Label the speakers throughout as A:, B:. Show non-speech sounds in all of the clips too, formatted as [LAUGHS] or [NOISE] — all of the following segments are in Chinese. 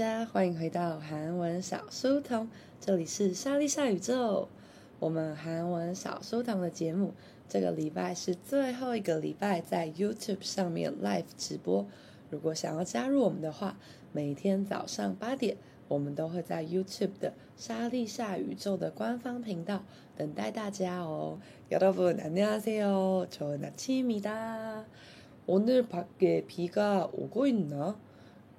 A: 家，欢迎回到韩文小书童，这里是莎莉莎宇宙。我们韩文小书童的节目，这个礼拜是最后一个礼拜在 YouTube 上面 Live 直播。如果想要加入我们的话，每天早上八点，我们都会在 YouTube 的莎莉莎宇宙的官方频道等待大家哦。여러분안녕하세요，좋은아침입니다。 오늘밖에비가오고있나？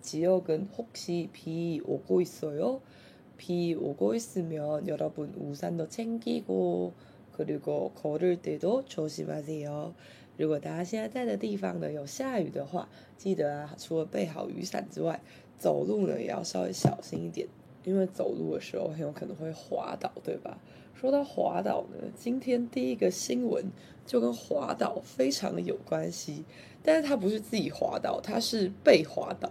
A: 지역은 혹시 비 오고 있어요? 비 오고 있으면 여러분 우산도 챙기고 그리고 걸을 때도 조심하세요. 如果大家现在带的地方呢有下雨的话，记得啊，除了备好雨伞之外，走路呢也要稍微小心一点，因为走路的时候很有可能会滑倒，对吧？说到滑倒呢，今天第一个新闻就跟滑倒，它是被滑倒。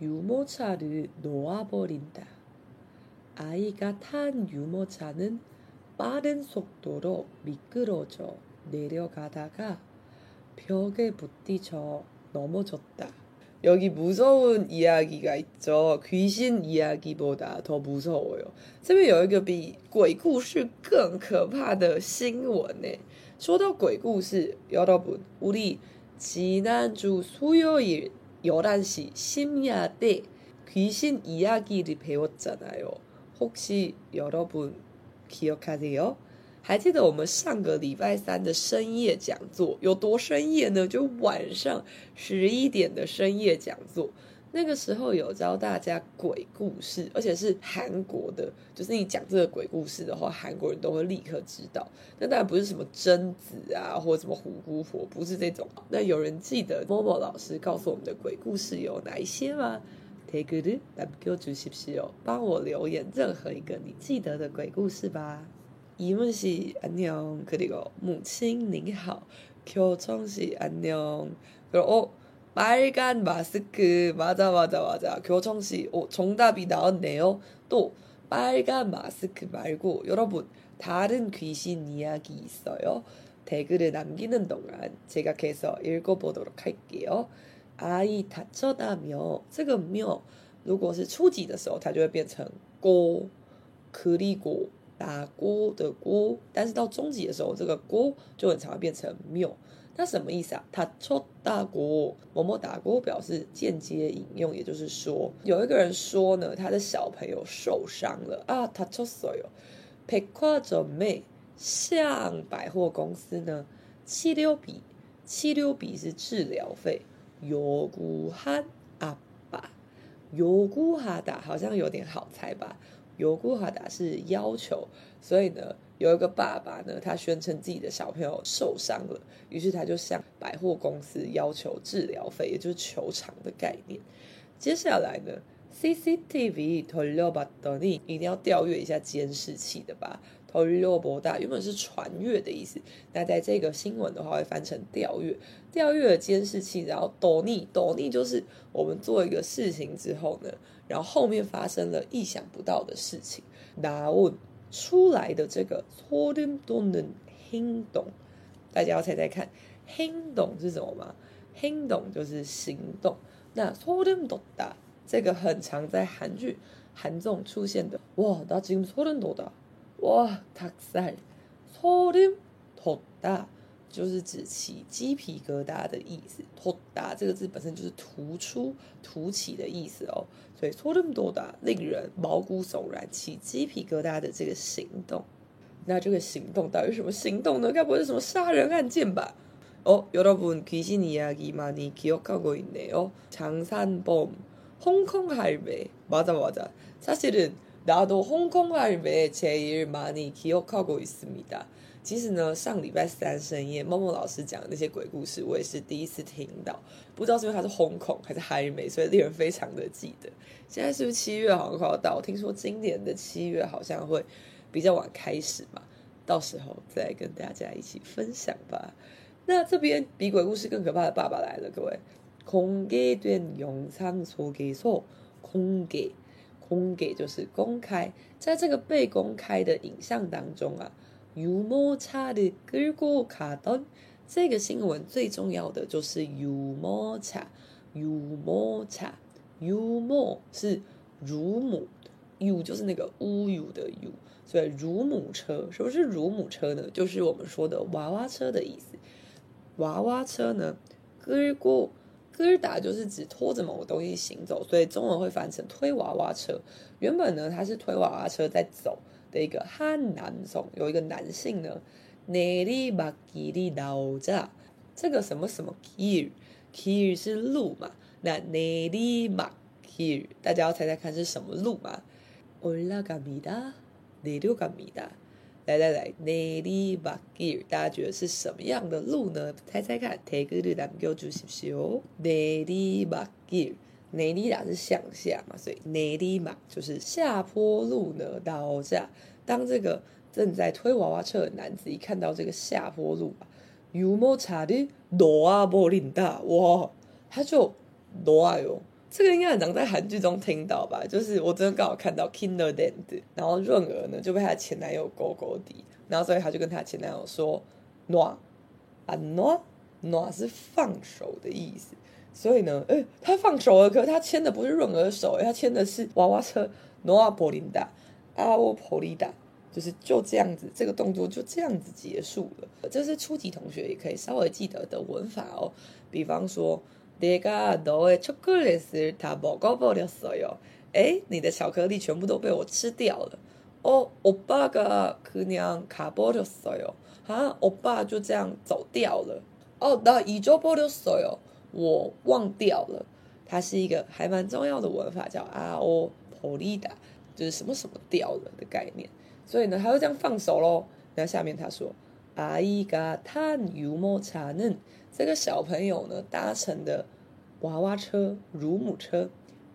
A: 유모차를 놓아버린다. 아이가 탄 유모차는 빠른 속도로 미끄러져 내려가다가 벽에 부딪혀 넘어졌다. 여기 무서운 이야기가 있죠. 귀신 이야기보다 더 무서워요. 这边有一个比鬼故事更可怕的新闻呢。说到鬼故事， 여러분, 우리 지난주 수요일 11시 심야 때 귀신 이야기를 배웠잖아요. 혹시 여러분 기억하세요? 还记得我们上个礼拜三的深夜讲座有多深夜呢？就晚上十一点的深夜讲座。 那个时候有教大家鬼故事，而且是韩国的，就是你讲这个鬼故事的话，韩国人都会立刻知道。那当然不是什么贞子啊，或者什么虎姑婆，不是这种。那有人记得 Momo 老师告诉我们的鬼故事有哪一些吗？Take good, s h i p s you。帮我留言任何一个你记得的鬼故事吧。疑问是안녕그리고母亲您好，교정是안녕그리고 빨간 마스크 맞아 맞아 맞아 교청씨 오, 정답이 나왔네요 또 빨간 마스크 말고 여러분 다른 귀신 이야기 있어요? 댓글을 남기는 동안 제가 계속 읽어보도록 할게요 아이 다쳐다며 这个며如果是初级的时候它就会变成锅 그리고打锅的锅但是到中级的时候这个锅就很常会变成며 那什么意思啊？他戳大锅，某某打锅表示间接引用，也就是说，有一个人说呢，他的小朋友受伤了啊，他戳所有。백화점에像百货公司呢，치료비，치료비是治疗费。요구한아빠요구하다好像有点好猜吧？요구하다是要求，所以呢。 有一个爸爸呢，他宣称自己的小朋友受伤了，于是他就向百货公司要求治疗费，也就是球场的概念。接下来呢，CCTV 投入吧，多尼一定要调阅一下监视器的吧。投入博大原本是传阅的意思，那在这个新闻的话会翻成调阅，调阅了监视器，然后多尼多尼就是我们做一个事情之后呢，然后后面发生了意想不到的事情。拿问出来的这个소름돋는행动，大家要猜猜看，행동是什么吗？행동就是行动。那소름돋다这个很常在韩剧韩综出现的。哇，나지금소름돋아哇，닭살소름돋다 就是指起鸡皮疙瘩的意思。토다这个字本身就是突出、凸起的意思哦。所以소름돋아令人毛骨悚然、起鸡皮疙瘩的这个行动。那这个行动到底是什么行动呢？该不会是什么杀人案件吧？哦，여러분귀신이야기많이기억하고있네요장산범홍콩할매맞아맞아사실은나도홍콩할매제일많이기억하고있습니다 其实呢，上礼拜三深夜，梦梦老师讲的那些鬼故事，我也是第一次听到。不知道是因为它是轰恐还是嗨美，所以令人非常的记得。现在是不是七月好像快要到？我听说今年的七月好像会比较晚开始嘛，到时候再跟大家一起分享吧。那这边比鬼故事更可怕的爸爸来了，各位。공개된영상속에서，공개，공개就是公开，在这个被公开的影像当中啊。 유모차를끌고가던这个新闻最重要的就是유모차，유모차，유모是乳母，유就是那个乌有的 유，所以乳母车，什么是乳母车呢？就是我们说的娃娃车的意思。娃娃车呢，끌고끌다就是指拖着某个东西行走，所以中文会翻成推娃娃车。原本呢，它是推娃娃车在走。 的一个汉男中有一个男性呢，내리막길의남 자， 这个什么什么 길， 길是路嘛？那내리막 길， 大家要猜猜看是什么路嘛？올라가미다내려가미 다， 来来来，내리막 길， 大家觉得是什么样的路呢？猜猜看，태그르남교주십시오내리막 길。 内里达是向下嘛，所以内里嘛就是下坡路呢倒下。当这个正在推娃娃车的男子一看到这个下坡路啊，有摩擦的罗啊波林达哇，他就罗阿哟，这个应该很常在韩剧中听到吧？就是我真的刚好看到 Kinderland，然后润儿呢就被他前男友勾勾底，然后所以他就跟他前男友说，诺啊诺诺是放手的意思。所以呢，诶，他放手了，可是他牵的不是润儿的手，他牵的是娃娃车。诺阿波琳达，阿沃波利达，就是就这样子，这个动作就这样子结束了。这是初级同学也可以稍微记得的文法哦。比方说，내가너의초콜릿을다먹어버렸어요。诶，你的巧克力全部都被我吃掉了。哦，오빠가그냥가버렸어요。啊，欧巴就这样走掉了。哦，나잊어버렸어요。 我忘掉了，它是一个还蛮重要的文法，叫阿欧普利达，就是什么什么掉了的概念。所以呢，他就这样放手喽。那下面他说，阿伊嘎탄유모차는这个小朋友呢搭乘的娃娃车、乳母车，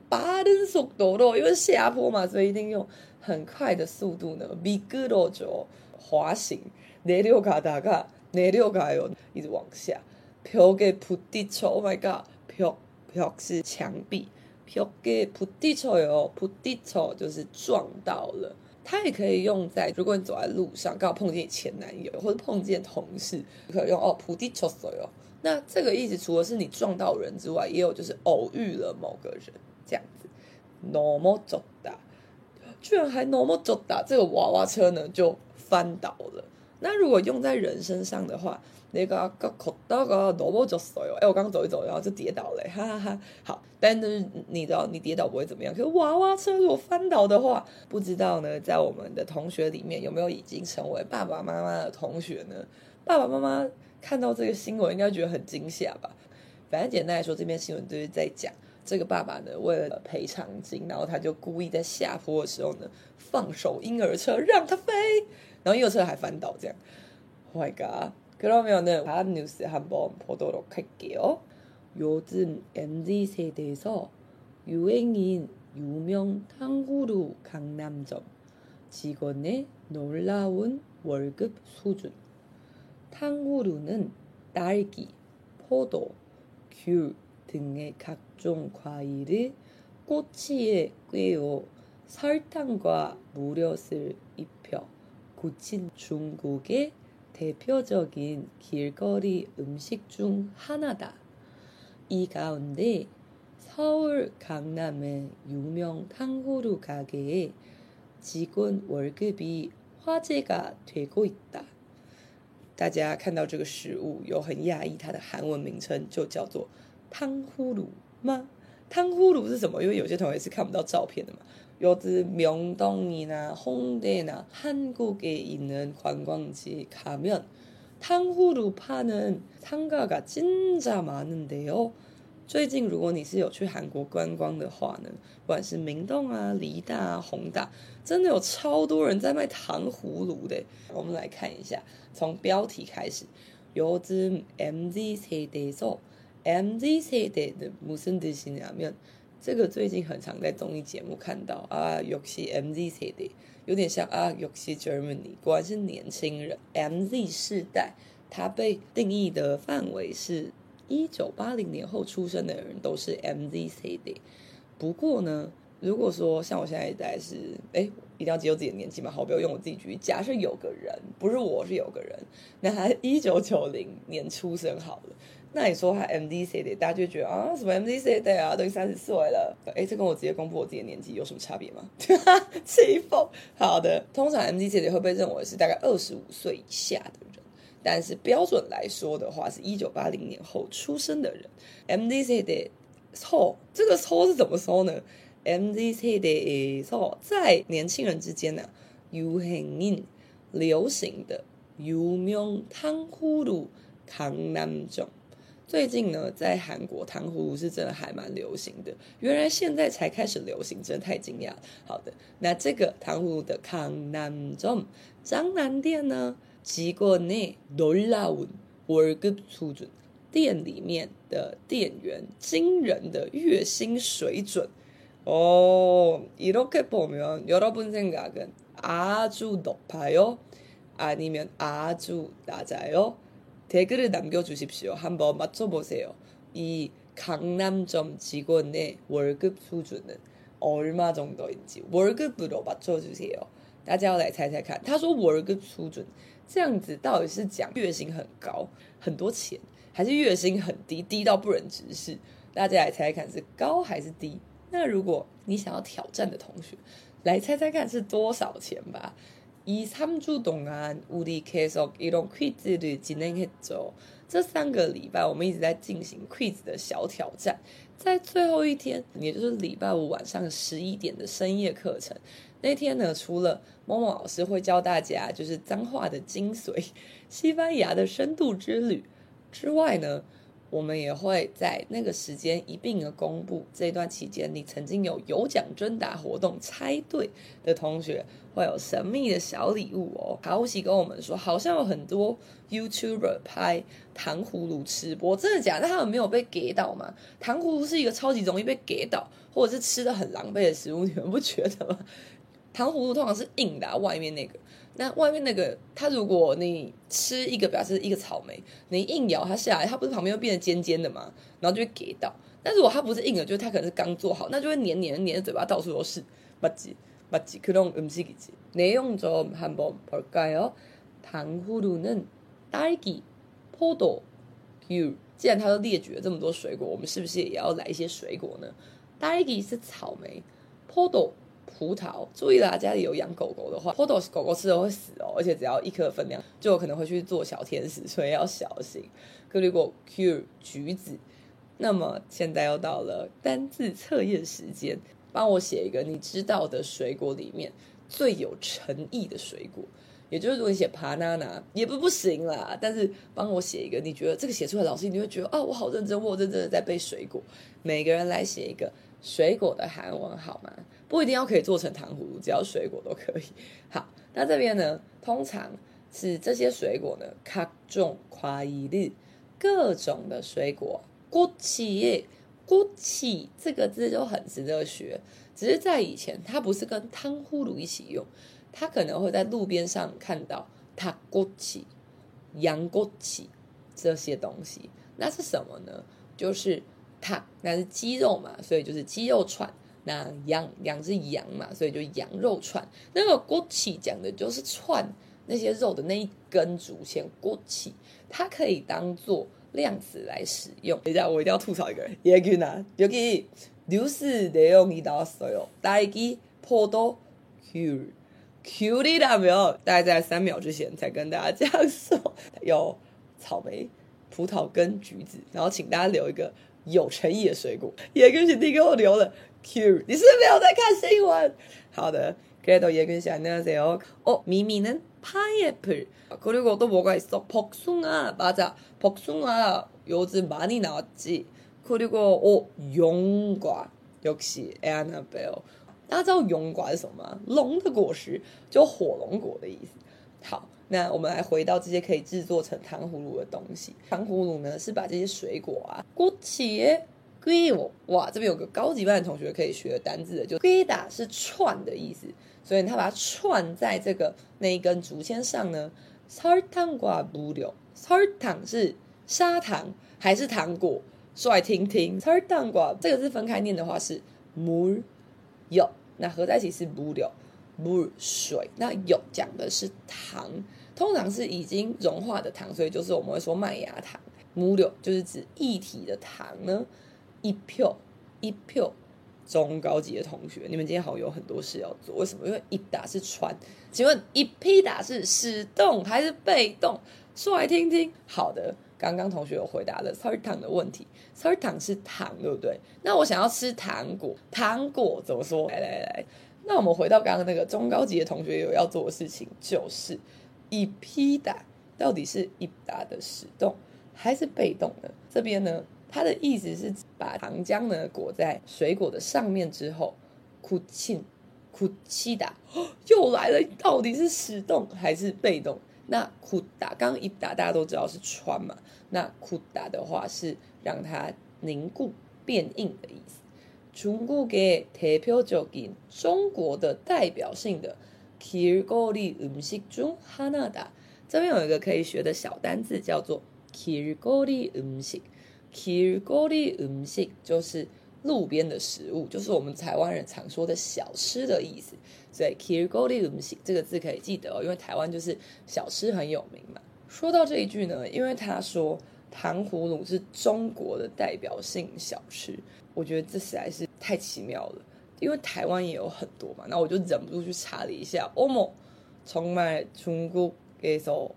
A: 빠른속도로，因为下坡嘛，所以一定用很快的速度呢，미끄러져滑行，내려가다가 내려가요，一直往下。 벽에부딪혀，Oh my god！벽 벽是墙壁，벽에부딪혀요，부딪혀就是撞到了。它也可以用在如果你走在路上，刚好碰见你前男友或者碰见同事，可以用哦，부딪혔어요。那这个意思除了是你撞到人之外，也有就是偶遇了某个人这样子。넘어졌다，居然还넘어졌다，这个娃娃车呢就翻倒了。那如果用在人身上的话， 那个个口那个萝卜就碎了，哎，我刚刚走一走，然后就跌倒了，哈哈哈。[LAUGHS] 好，但是你知道你跌倒不会怎么样，可是娃娃车如果翻倒的话，不知道呢，在我们的同学里面有没有已经成为爸爸妈妈的同学呢？爸爸妈妈看到这个新闻应该觉得很惊吓吧？反正简单来说，这篇新闻就是在讲这个爸爸呢，为了赔偿金，然后他就故意在下坡的时候呢，放手婴儿车让他飞，然后婴儿车还翻倒，这样。Oh my god！ 그러면은 다음 뉴스 한번 보도록 할게요. 요즘 MZ 세대에서 유행인 유명 탕후루 강남점 직원의 놀라운 월급 수준. 탕후루는 딸기, 포도, 귤 등의 각종 과일을 꼬치에 꿰어 설탕과 무릇을 입혀 굳힌 중국의 대표적인 길거리 음식 중 하나다. 이 가운데 서울 강남의 유명 탕후루 가게의 직원 월급이 화제가 되고 있다. 大家看到这个食物有很讶异，它的韩文名称就叫做汤呼噜吗？汤呼噜是什么？因为有些同学是看不到照片的嘛。 有的明洞呢、홍대呢，韩国的있는观光地가면汤呼噜파는상가가진짜많은데요。最近如果你是有去韩国观光的话呢，不管是明洞啊、梨大啊、弘大，真的有超多人在卖糖葫芦的。我们来看一下，从标题开始，요즘 MZ 세대에서 MZ 세대的무슨뜻이냐면， 这个最近很常在综艺节目看到啊，尤其 MZ 世代有点像啊，尤其 Germany，果然是年轻人 MZ 世代，它被定义的范围是一九八零年后出生的人都是 MZ CD。不过呢，如果说像我现在一代是，哎，一定要接受自己的年纪嘛，好，不要用我自己举例。假设有个人，不是我是有个人，那他一九九零年出生好了。那你说他 M D C D，大家就觉得啊，什么 M D C D 啊，都已经三十岁了。哎，这跟我直接公布我自己的年纪有什么差别吗？[LAUGHS] 气疯！好的，通常 M D C D 会被认为是大概二十五岁以下的人，但是标准来说的话，是一九八零年后出生的人。M D C D 错，这个错是怎么说呢？M D C D 错，在年轻人之间呢，有很流行的，有名糖葫芦扛南种。最近呢，在韩国糖葫芦是真的还蛮流行的。原来现在才开始流行，真的太惊讶。好的，那这个糖葫芦的강남점张南店呢？직원의놀라운월급수준，店里面的店员惊人的月薪水准哦。이렇게보면여러분생각은아주높아요아니면아주낮아요 댓글을남겨주십시오한번맞춰보세요이강남점직원의월급수준은얼마정도인지월급으로맞춰주세요大家要来猜猜看，他说월급수준。这样子到底是讲月薪很高很多钱，还是月薪很低低到不忍直视？大家来猜猜看是高还是低？那如果你想要挑战的同学，来猜猜看是多少钱吧？ 이삼주동안우리계속이런퀴즈를진행했죠。这三个礼拜我们一直在进行 quiz 的小挑战，在最后一天，也就是礼拜五晚上十一点的深夜课程。那天呢，除了某某老师会教大家就是脏话的精髓、西班牙的深度之旅之外呢， 我们也会在那个时间一并的公布。这段期间，你曾经有有奖征答活动猜对的同学，会有神秘的小礼物哦。好喜跟我们说，好像有很多 YouTuber 拍糖葫芦吃播，真的假的？他们没有被给到吗？糖葫芦是一个超级容易被给到，或者是吃的很狼狈的食物，你们不觉得吗？糖葫芦通常是硬的，外面那个，那外面那个，它如果你吃一个，表示一个草莓，你硬咬它下来，它不是旁边会变得尖尖的吗？然后就会给到。但如果它不是硬的，就是它可能是刚做好，那就会黏黏黏的，嘴巴到处都是。맞지맞지그런음식이지내용좀한번볼까요당후루는딸기포도귤既然它都列举了这么多水果，我们是不是也要来一些水果呢？딸기是草莓，포도。 葡萄，注意啦！家里有养狗狗的话，podos 狗狗吃了会死哦，而且只要一颗分量，就有可能会去做小天使，所以要小心。可如果 cure 橘子，那么现在又到了单字测验时间，帮我写一个你知道的水果里面最有诚意的水果，也就是如果你写 banana 也不不行啦，但是帮我写一个，你觉得这个写出来，老师你会觉得哦，我好认真，我认真的在背水果。每个人来写一个水果的韩文好吗？不一定要可以做成糖葫芦，只要水果都可以。好，那这边呢，通常是这些水果呢，卡种夸一日各种的水果。骨起耶，骨这个字就很值得学。只是在以前，它不是跟糖葫芦一起用，它可能会在路边上看到它骨起、羊骨起这些东西。那是什么呢？就是它，那是鸡肉嘛，所以就是鸡肉串。那羊羊是羊嘛，所以就羊肉串。那个锅气讲的就是串那些肉的那一根主线锅气，它可以当做量词来使用。等一下，我一定要吐槽一个人。예균아여기뉴스내용이나왔어요딸기포도귤 귤이라면大概在三秒之前才跟大家这样说，有草莓、葡萄跟橘子，然后请大家留一个有诚意的水果。叶君姐弟给我留了 Q，你是不是没有在看新闻？好的，그래도예근씨안녕하세요哦，미미는 파인애플 그리고또뭐가있어복숭아맞아복숭아요즘많이나왔지그리고어용과역시애안나베요大家知道용과是什么吗？龙的果实，就火龙果的意思。好，那我们来回到这些可以制作成糖葫芦的东西。糖葫芦呢，是把这些水果啊，果切 归我哇这边有个高级班的同学可以学单字的就是归打是串的意思所以他把它串在这个那一根竹签上呢它是砂糖还是糖果？说来听听它是糖果这个是分开念的话是没有那合在一起是没有没有水那有讲的是糖通常是已经融化的糖所以就是我们会说麦芽糖。没有就是指一体的糖呢一票，一票。中高级的同学，你们今天好像有很多事要做。为什么？因为一打是船。请问，一批打是使动还是被动？说来听听。好的，刚刚同学有回答了。sorry，糖的问题。sorry，糖是糖，对不对？那我想要吃糖果，糖果怎么说？来来来，那我们回到刚刚那个中高级的同学，有要做的事情就是，一批打到底是，一打的使动还是被动呢？这边呢。它的意思是把糖浆呢裹在水果的上面之后，쿠친 쿠치다，[GASPS] 又来了，到底是使动还是被动？那쿠다刚刚一打大家都知道是穿嘛，那쿠다的话是让它凝固变硬的意思。중국의대표적인中国的代表性的길거리음식중하나다。这边有一个可以学的小单字叫做길거리음식。 길거리음식就是路边的食物，就是我们台湾人常说的小吃的意思。所以길거리 음식这个字可以记得哦，因为台湾就是小吃很有名嘛。说到这一句呢，因为他说糖葫芦是中国的代表性小吃，我觉得这实在是太奇妙了。因为台湾也有很多嘛，那我就忍不住去查了一下。어머정말중국에서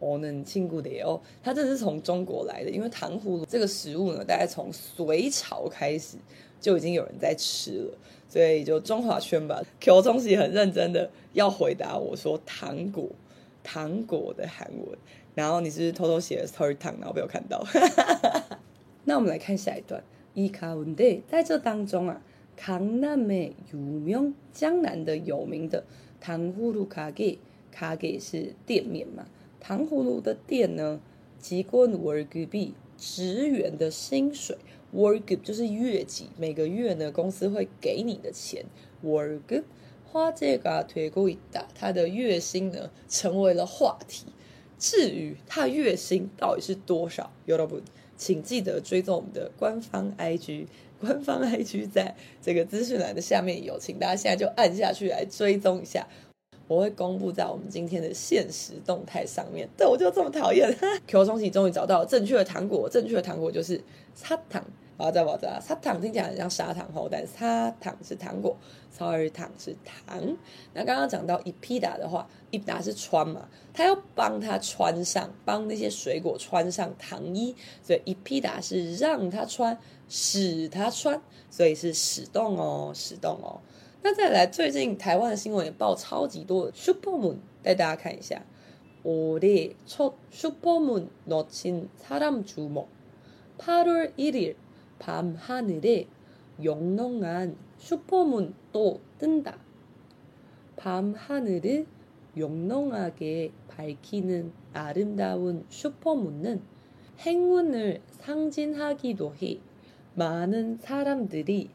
A: 오는친구들요，他真的是从中国来的。因为糖葫芦这个食物呢，大概从隋朝开始就已经有人在吃了。所以就中华圈吧，Q 中喜很认真的要回答我说糖果，糖果的韩文，然后你是不是偷偷写了 sorry 糖，然后被我看到。[LAUGHS] 那我们来看下一段，이가운데在这当中啊，강남의유명江南的有名的糖葫芦가게，가게是店面嘛， 糖葫芦的店呢，직원월급이职员的薪水。월급 就是月给，每个月呢，公司会给你的钱。월급 화제가되고 있다，他的月薪呢成为了话题。至于他月薪到底是多少，여러분，请记得追踪我们的官方 IG，官方 IG 在这个资讯栏的下面有，请大家现在就按下去来追踪一下。 我会公布在我们今天的限时动态上面。对，我就这么讨厌。Q 中期终于找到正确的糖果，正确的糖果就是砂糖。好，再往这，砂糖听起来很像砂糖后，但砂糖是糖果，설탕是糖。那刚刚讲到一批打的话，一打是穿嘛，他要帮他穿上，帮那些水果穿上糖衣，所以一批打是让他穿，使他穿，所以是使动哦，使动哦。那再来，最近台湾的新闻也报超级多的 슈퍼문，带大家看一下。올해첫슈퍼문놓친사람주목8월1일밤하늘에영롱한슈퍼문또뜬다밤하늘을영롱하게밝히는아름다운슈퍼문은행운을상징하기도해많은사람들이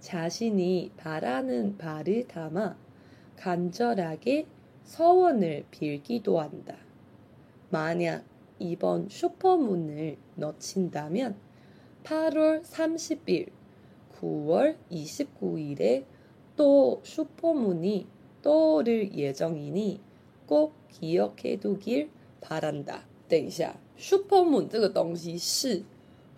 A: 자신이 바라는 바를 담아 간절하게 서원을 빌기도 한다. 만약 이번 슈퍼문을 놓친다면 8월 30일, 9월 29일에 또 슈퍼문이 떠오를 예정이니 꼭 기억해두길 바란다. 等一下, 슈퍼문 这个东西是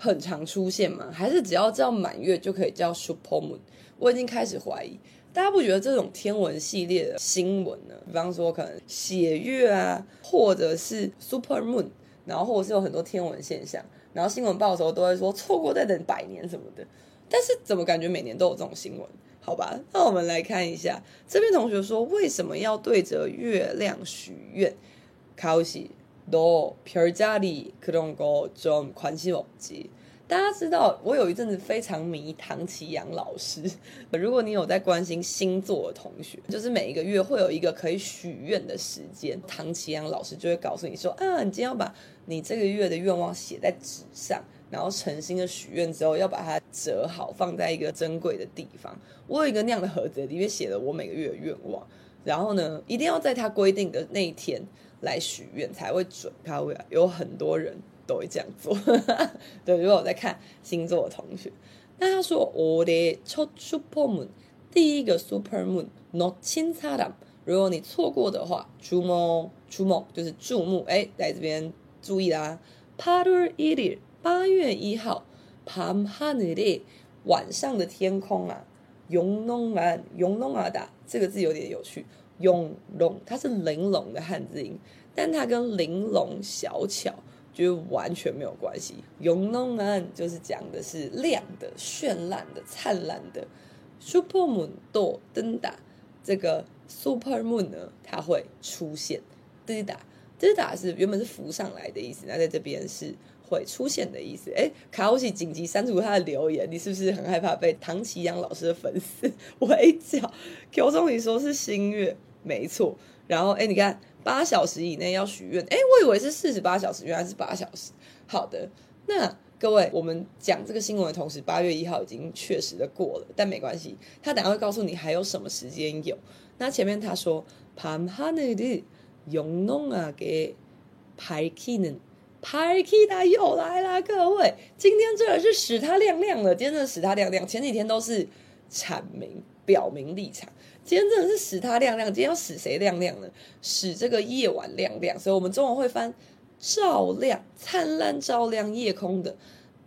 A: 很常出现吗？还是只要叫满月就可以叫 super moon？我已经开始怀疑大家不觉得这种天文系列的新闻呢？比方说可能血月啊，或者是 super moon，然后或者是有很多天文现象，然后新闻报的时候都会说错过再等百年什么的。但是怎么感觉每年都有这种新闻？好吧，那我们来看一下这边同学说为什么要对着月亮许愿？考西都별자리그런거좀관심없지。大家知道，我有一阵子非常迷唐綺阳老师。[LAUGHS] 如果你有在关心星座的同学，就是每一个月会有一个可以许愿的时间，唐綺阳老师就会告诉你说：“啊，你今天要把你这个月的愿望写在纸上，然后诚心的许愿之后，要把它折好，放在一个珍贵的地方。”我有一个那样的盒子，里面写了我每个月的愿望。然后呢，一定要在他规定的那一天 来许愿才会准。他会有很多人。都会这样做，[LAUGHS] 对。如果我在看星座的同学，那他说我的첫 super moon 第一个 super moon 놓친사람，如果你错过的话，注目注目就是注目，哎，在这边注意啦。8월1일八月一号，밤하늘에晚上的天空啊，영롱한영롱하다这个字有点有趣， 영롱它是玲珑的汉字音，但它跟玲珑小巧。就完全没有关系。永隆安就是讲的是亮的、绚烂的、灿烂的。Super moon 都登打这个 Super moon 呢，它会出现。登打登打是原本是浮上来的意思，那在这边是会出现的意思。哎，卡奥西紧急删除他的留言，你是不是很害怕被唐綺阳老师的粉丝 [LAUGHS] 围剿？Q 中你说是新月，没错。然后哎，你看。八小时以内要许愿，哎，我以为是四十八小时，原来是八小时。好的，那各位，我们讲这个新闻的同时，八月一号已经确实的过了，但没关系，他等下会告诉你还有什么时间有。那前面他说，밤하늘을영롱하게밝히는，밝히다又来了，各位，今天这是使它亮亮了，今天真的使它亮亮，前几天都是阐明表明立场。 今天真的是使它亮亮，今天要使谁亮亮呢？使这个夜晚亮亮，所以我们中文会翻照亮、灿烂照亮夜空的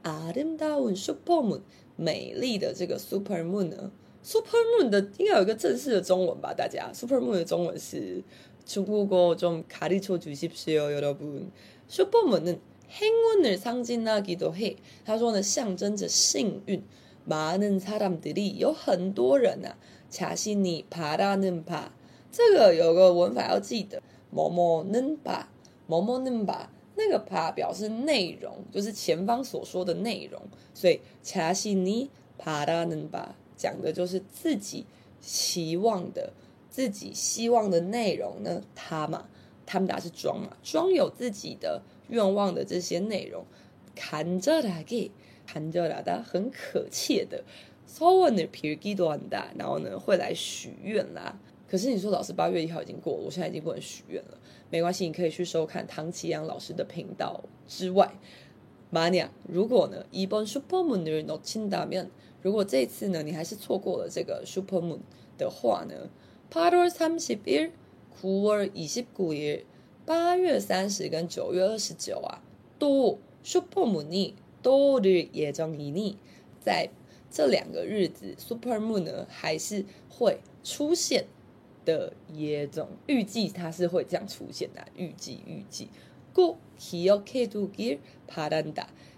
A: 아름다운 super moon，美丽的这个 super moon 呢？super moon 的应该有一个正式的中文吧？大家 super moon 的中文是중국어좀가르쳐주십시오여러분 super moon 은행운을상징하기도 해。 他说呢，象征着幸运。많은사람들이有很多人啊。 恰西尼帕拉嫩帕，这个有个文法要记得，某某嫩巴，某某嫩巴，那个帕表示内容，就是前方所说的内容，所以恰西尼帕拉嫩巴讲的就是自己期望的、自己希望的内容呢。他嘛，他们俩是装嘛，装有自己的愿望的这些内容，看着他给，看着他的很可切的。 稍微的皮基都很大，然后呢会来许愿啦。可是你说老师八月一号已经过了，我现在已经不能许愿了。没关系，你可以去收看唐綺阳老师的频道之外。马尼亚，如果呢一本 super moon 的人都亲大面，如果这次呢你还是错过了这个 super moon 的话呢，8월30일、9월29일，八月三十跟九月二十九啊，都 super moon이 떠오를 예정이니在。 这两个日子 Super Moon 呢还是会出现的耶种，预计它是会这样出现的，预计预计。Go kiyoke do gear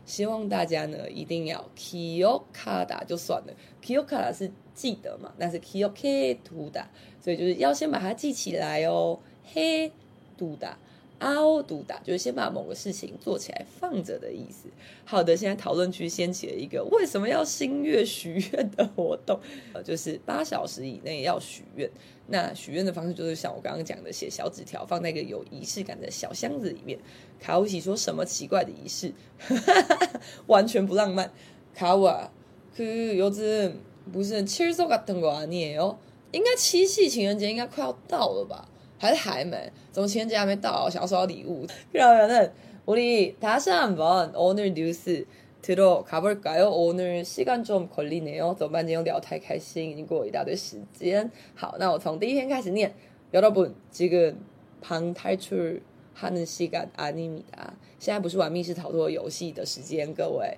A: 希望大家呢一定要 kiyokada 就算了，kiyokada 是记得嘛，那是 kiyoke do 所以就是要先把它记起来哦，嘿 do。阿欧独打就是先把某个事情做起来放着的意思。好的，现在讨论区掀起了一个为什么要新月许愿的活动，[LAUGHS] 呃，就是八小时以内要许愿。那许愿的方式就是像我刚刚讲的，写小纸条放在一个有仪式感的小箱子里面。卡乌奇说什么奇怪的仪式？[LAUGHS] 完全不浪漫。卡乌啊，可柚子不是七夕같은거아니에요？应该七夕情人节应该快要到了吧？ 还是还没？怎么情人节还没到？想要收到礼物。그러면은우리다시한번오늘뉴스들어가볼까요오늘시간좀걸리네요怎么办？今天聊太开心，已经过了一大堆时间。好，那我从第一天开始念。여러분지금방탈출하는시간아닙니다现在不是玩密室逃脱游戏的时间，各位。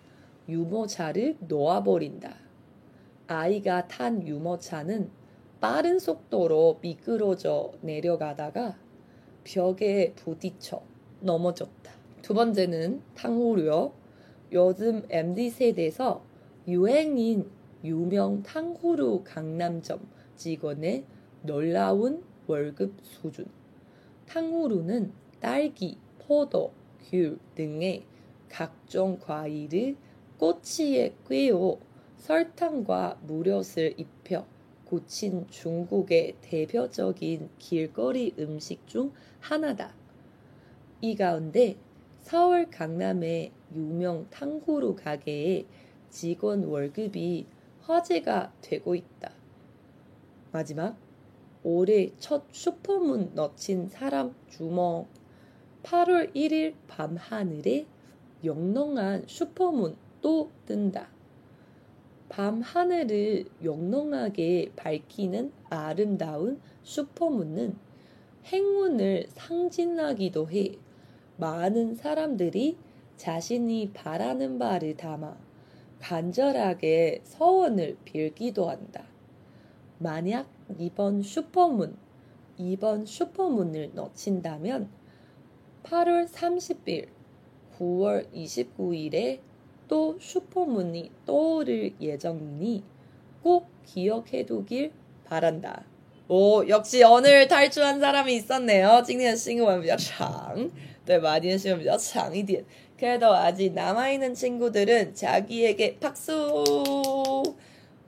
A: 유모차를 놓아버린다. 아이가 탄 유모차는 빠른 속도로 미끄러져 내려가다가 벽에 부딪혀 넘어졌다. 두 번째는 탕후루요. 요즘 MZ세대에서 유행인 유명 탕후루 강남점 직원의 놀라운 월급 수준. 탕후루는 딸기, 포도, 귤 등의 각종 과일을 꼬치에 꿰어 설탕과 무릇을 입혀 고친 중국의 대표적인 길거리 음식 중 하나다. 이 가운데 서울 강남의 유명 탕후루 가게의 직원 월급이 화제가 되고 있다. 마지막 올해 첫 슈퍼문 넣친 사람 주먹 8월 1일 밤하늘에 영롱한 슈퍼문 또 뜬다. 밤 하늘을 영롱하게 밝히는 아름다운 슈퍼문은 행운을 상징하기도 해 많은 사람들이 자신이 바라는 바를 담아 간절하게 서원을 빌기도 한다. 만약 이번 슈퍼문, 이번 슈퍼문을 놓친다면 8월 30일, 9월 29일에 또 슈퍼문이 떠오를 예정이니 꼭 기억해두길 바란다. 오, 역시 오늘 탈출한 사람이 있었네요. 今天的新闻比较长，对吧？今天新闻比较长一点。 그래도 아직 남아있는 친구들은 자기에게 박수!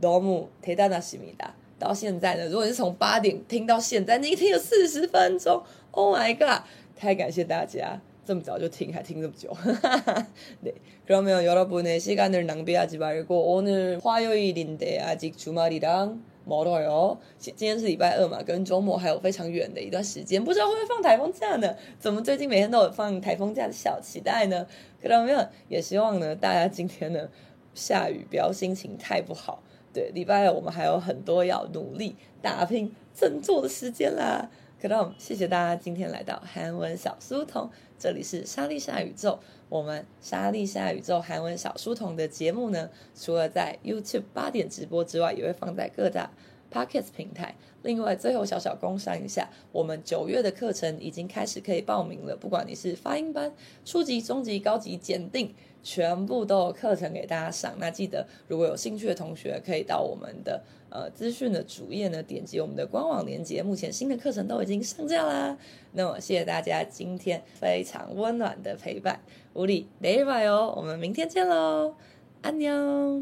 A: 너무 대단하십니다. 到现在呢，如果是从八点听到现在，你听了四十分钟，Oh my god！太感谢大家 这么早就听，还听这么久。 [LAUGHS] 네, 그러면 여러분의 시간을 낭비하지 말고 오늘 화요일인데 아직 주말이랑 멀어요. 今天是礼拜二嘛，跟周末还有非常远的一段时间，不知道会不会放台风假呢？怎么最近每天都有放台风假的小期待呢？ 그러면也希望呢，大家今天呢下雨不要心情太不好。对，礼拜二我们还有很多要努力打拼振作的时间啦。 可能谢谢大家今天来到韩文小书童，这里是莎莉夏宇宙。我们莎莉夏宇宙韩文小书童的节目呢，除了在 YouTube 八点直播之外，也会放在各大 Pockets 平台。另外，最后小小工商一下，我们九月的课程已经开始可以报名了。不管你是发音班、初级、中级、高级检定。全部都有课程给大家上，那记得如果有兴趣的同学，可以到我们的呃资讯的主页呢，点击我们的官网链接。目前新的课程都已经上架啦。那么谢谢大家今天非常温暖的陪伴，无理，拜拜哦，我们明天见喽，安妞。